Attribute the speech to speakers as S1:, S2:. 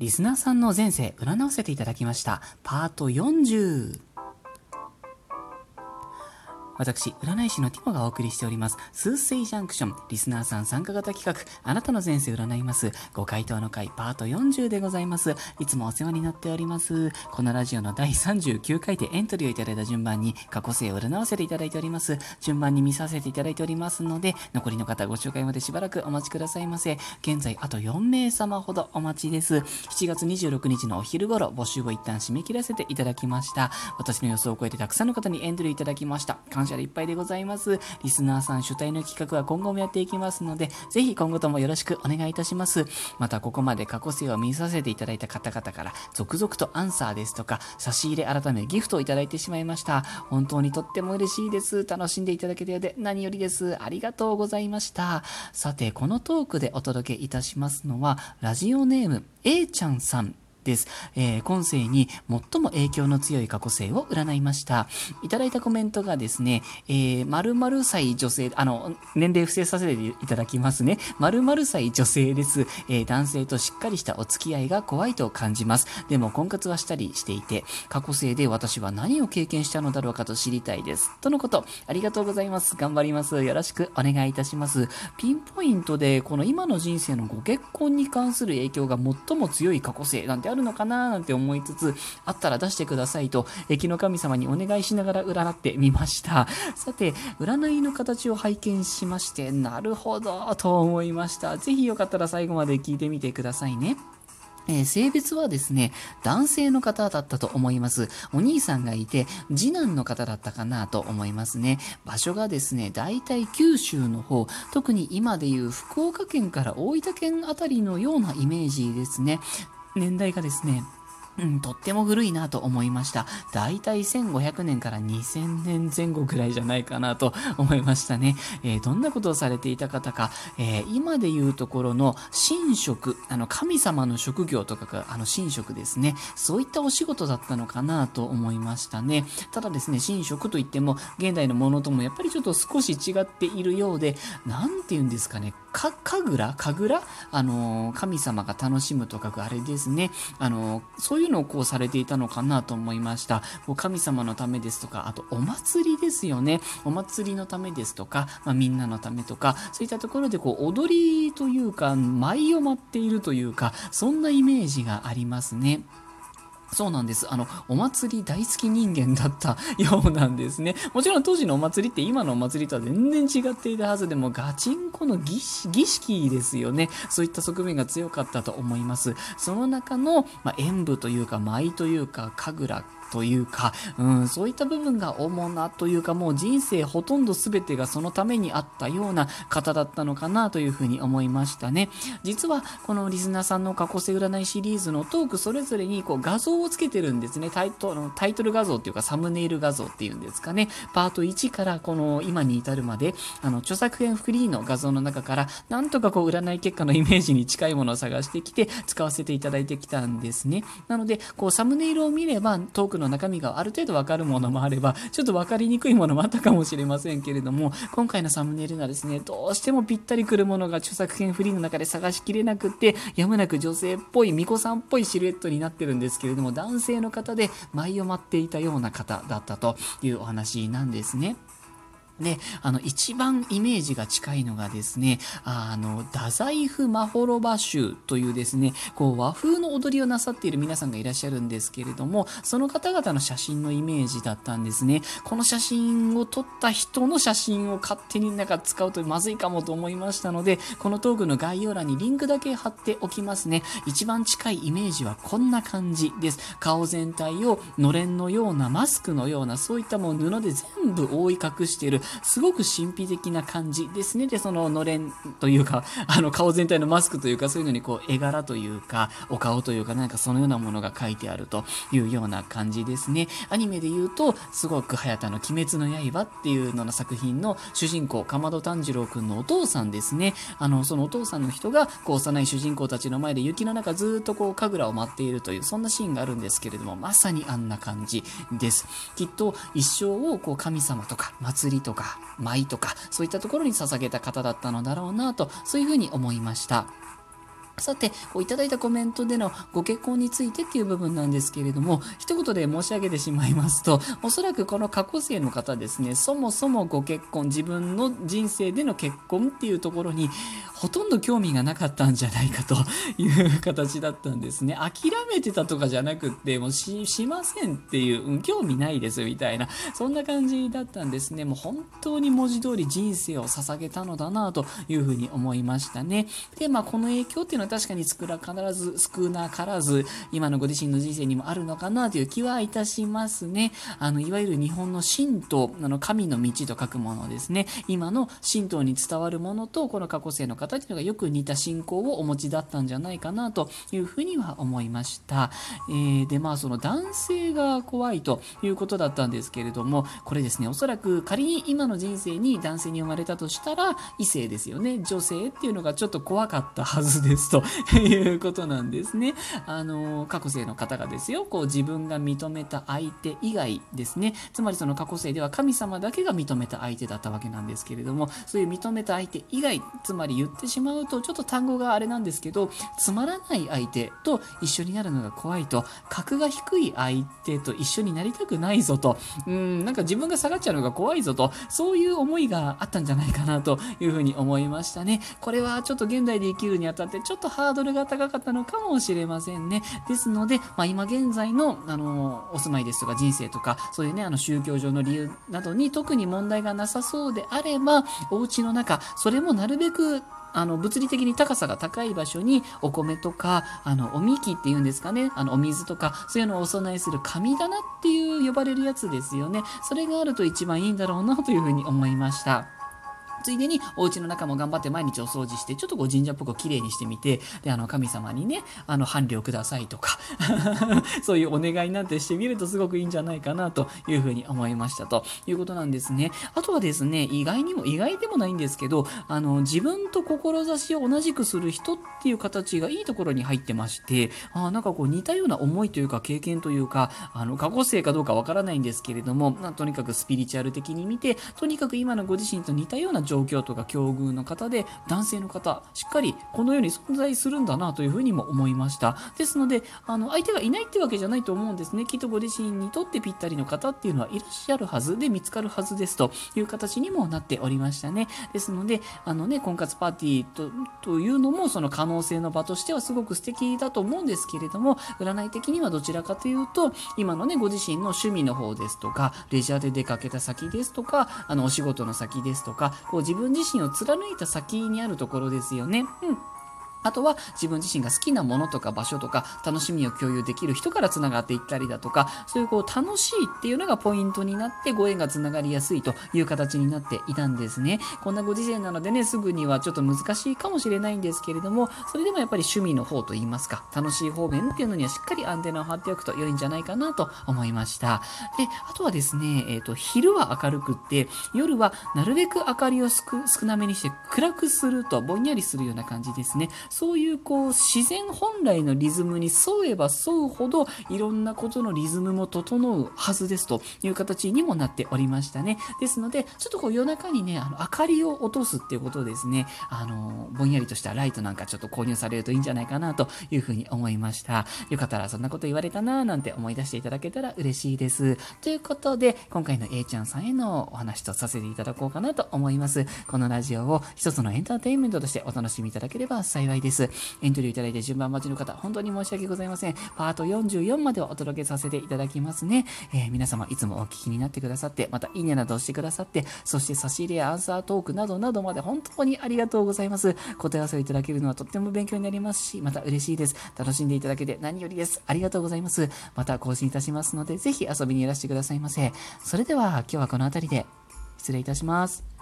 S1: リスナーさんの前世占わせていただきました。パート40私、占い師のティモがお送りしております、スーセイジャンクション、リスナーさん参加型企画、あなたの前世占います、ご回答の回、パート40でございます。いつもお世話になっております。このラジオの第39回でエントリーをいただいた順番に、過去世を占わせていただいております。順番に見させていただいておりますので、残りの方ご紹介までしばらくお待ちくださいませ。現在、あと4名様ほどお待ちです。7月26日のお昼頃、募集を一旦締め切らせていただきました。私の予想を超えてたくさんの方にエントリーいただきました。感謝でいっぱいでございます。リスナーさん主体の企画は今後もやっていきますので、ぜひ今後ともよろしくお願いいたします。また、ここまで過去生を見させていただいた方々から、続々とアンサーですとか、差し入れ改めギフトをいただいてしまいました。本当にとっても嬉しいです。楽しんでいただけたようで何よりです。ありがとうございました。さて、このトークでお届けいたしますのは、ラジオネーム、A ちゃんさんです。えー、今世に最も影響の強い過去性を占いました。いただいたコメントがですね、えー、〇〇歳女性、あの、年齢不正させていただきますね。〇〇歳女性です。えー、男性としっかりしたお付き合いが怖いと感じます。でも婚活はしたりしていて、過去性で私は何を経験したのだろうかと知りたいです。とのこと、ありがとうございます。頑張ります。よろしくお願いいたします。ピンポイントで、この今の人生のご結婚に関する影響が最も強い過去性なんてあるるのかななんて思いつつ、あったら出してくださいと、駅の神様にお願いしながら占ってみました。さて、占いの形を拝見しまして、なるほど、と思いました。ぜひよかったら最後まで聞いてみてくださいね。えー、性別はですね、男性の方だったと思います。お兄さんがいて、次男の方だったかなと思いますね。場所がですね、大体九州の方、特に今でいう福岡県から大分県あたりのようなイメージですね。年代がですね、うん、とっても古いなと思いました。だいたい1500年から2000年前後くらいじゃないかなと思いましたね。えー、どんなことをされていた方か、えー、今でいうところの神職、あの神様の職業とかが、あの神職ですね。そういったお仕事だったのかなと思いましたね。ただですね、神職といっても、現代のものともやっぱりちょっと少し違っているようで、なんて言うんですかね、か、神楽？神楽？あの、神様が楽しむとかくあれですね。あの、そういうのをこうされていたのかなと思いました。こう神様のためですとか、あとお祭りですよね。お祭りのためですとか、まあ、みんなのためとか、そういったところでこう踊りというか、舞を舞っているというか、そんなイメージがありますね。そうなんです。あの、お祭り大好き人間だったようなんですね。もちろん当時のお祭りって今のお祭りとは全然違っていたはずでも、ガチンコの儀式ですよね。そういった側面が強かったと思います。その中の、まあ、演舞というか、舞というか、神楽というか、うん、そういった部分が主なというか、もう人生ほとんど全てがそのためにあったような方だったのかなというふうに思いましたね。実は、このリスナーさんの過去性占いシリーズのトークそれぞれにこう画像をつけてるんですね。タイトルタイトル画像っていうかサムネイル画像っていうんですかね。パート1からこの今に至るまで、あの、著作権フリーの画像の中から、なんとかこう占い結果のイメージに近いものを探してきて使わせていただいてきたんですね。なので、こうサムネイルを見ればトークの中身がある程度わかるものもあれば、ちょっと分かりにくいものもあったかもしれませんけれども、今回のサムネイルがですね、どうしてもぴったりくるものが著作権フリーの中で探しきれなくて、やむなく女性っぽい、巫女さんっぽいシルエットになってるんですけれども、男性の方で舞を待っていたような方だったというお話なんですね。で、あの、一番イメージが近いのがですね、あの、太宰府まほろば集というですね、こう、和風の踊りをなさっている皆さんがいらっしゃるんですけれども、その方々の写真のイメージだったんですね。この写真を撮った人の写真を勝手になんか使うとまずいかもと思いましたので、このトークの概要欄にリンクだけ貼っておきますね。一番近いイメージはこんな感じです。顔全体をのれんのような、マスクのような、そういったもう布で全部覆い隠している、すごく神秘的な感じですね。で、そののれんというか、あの顔全体のマスクというか、そういうのにこう絵柄というか、お顔というか、なんかそのようなものが書いてあるというような感じですね。アニメで言うと、すごく早田の鬼滅の刃っていうのの作品の主人公、かまど炭治郎くんのお父さんですね。あの、そのお父さんの人が、こう幼い主人公たちの前で雪の中ずっとこう神楽を待っているという、そんなシーンがあるんですけれども、まさにあんな感じです。きっと一生をこう神様とか祭りとか舞とか、そういったところに捧げた方だったのだろうなと、そういうふうに思いました。さて、こういただいたコメントでのご結婚についてっていう部分なんですけれども、一言で申し上げてしまいますと、おそらくこの過去生の方ですね、そもそもご結婚、自分の人生での結婚っていうところに、ほとんど興味がなかったんじゃないかという形だったんですね。諦めてたとかじゃなくって、もうしませんっていう、興味ないですみたいな、そんな感じだったんですね。もう本当に文字通り人生を捧げたのだなというふうに思いましたね。で、まあこの影響っていうのは確かに少なからず、少なからず、今のご自身の人生にもあるのかなという気はいたしますね。あの、いわゆる日本の神道、あの、神の道と書くものですね。今の神道に伝わるものと、この過去世の方っていうのがよく似た信仰をお持ちだったんじゃないかなというふうには思いました。えー、で、まあ、その男性が怖いということだったんですけれども、これですね、おそらく仮に今の人生に男性に生まれたとしたら、異性ですよね。女性っていうのがちょっと怖かったはずですということなんですね。あの、過去生の方がですよ、こう自分が認めた相手以外ですね、つまりその過去生では神様だけが認めた相手だったわけなんですけれども、そういう認めた相手以外、つまり言ってしまうと、ちょっと単語があれなんですけど、つまらない相手と一緒になるのが怖いと、格が低い相手と一緒になりたくないぞと、うん、なんか自分が下がっちゃうのが怖いぞと、そういう思いがあったんじゃないかなというふうに思いましたね。これはちょっと現代で生きるにあたってちょっととハードルが高かったのかもしれませんね。ですので、まあ、今現在の、あの、お住まいですとか人生とか、そういうね、あの宗教上の理由などに特に問題がなさそうであれば、お家の中、それもなるべくあの物理的に高さが高い場所にお米とかあのおみきっていうんですかねあのお水とかそういうのをお供えする神棚っていう呼ばれるやつですよねそれがあると一番いいんだろうなというふうに思いました。ついでにお家の中も頑張って毎日お掃除して、ちょっとこう神社っぽく綺麗にしてみて、で、あの、神様にね、あの、伴侶くださいとか そういうお願いなんてしてみるとすごくいいんじゃないかなというふうに思いましたということなんですね。あとはですね、意外にも、意外でもないんですけど、あの、自分と志を同じくする人っていう形がいいところに入ってまして、あなんかこう似たような思いというか経験というか、あの、過去性かどうかわからないんですけれども、ま、とにかくスピリチュアル的に見て、とにかく今のご自身と似たような状状況とか境遇の方で男性の方しっかりこの世に存在するんだなというふうにも思いました。ですのであの相手がいないってわけじゃないと思うんですね。きっとご自身にとってぴったりの方っていうのはいらっしゃるはずで見つかるはずですという形にもなっておりましたね。ですのであのね婚活パーティーとというのもその可能性の場としてはすごく素敵だと思うんですけれども占い的にはどちらかというと今のねご自身の趣味の方ですとかレジャーで出かけた先ですとかあのお仕事の先ですとかこう自分自身を貫いた先にあるところですよね。うんあとは自分自身が好きなものとか場所とか楽しみを共有できる人から繋がっていったりだとか、そういうこう楽しいっていうのがポイントになってご縁が繋がりやすいという形になっていたんですね。こんなご時世なのでね、すぐにはちょっと難しいかもしれないんですけれども、それでもやっぱり趣味の方といいますか、楽しい方面っていうのにはしっかりアンテナを張っておくと良いんじゃないかなと思いました。で、あとはですね、えっ、ー、と、昼は明るくって、夜はなるべく明かりを少なめにして暗くするとぼんやりするような感じですね。そういうこう自然本来のリズムに沿えば沿うほどいろんなことのリズムも整うはずですという形にもなっておりましたね。ですので、ちょっとこう夜中にね、あの明かりを落とすっていうことですね、あの、ぼんやりとしたライトなんかちょっと購入されるといいんじゃないかなというふうに思いました。よかったらそんなこと言われたなぁなんて思い出していただけたら嬉しいです。ということで、今回の A ちゃんさんへのお話とさせていただこうかなと思います。このラジオを一つのエンターテインメントとしてお楽しみいただければ幸いです。ですエントリーいただいて順番待ちの方、本当に申し訳ございません。パート44までお届けさせていただきますね。えー、皆様いつもお聞きになってくださって、またいいねなどしてくださって、そして差し入れやアンサートークなどなどまで本当にありがとうございます。答え合わせをいただけるのはとっても勉強になりますし、また嬉しいです。楽しんでいただけて何よりです。ありがとうございます。また更新いたしますので、ぜひ遊びにいらしてくださいませ。それでは今日はこの辺りで失礼いたします。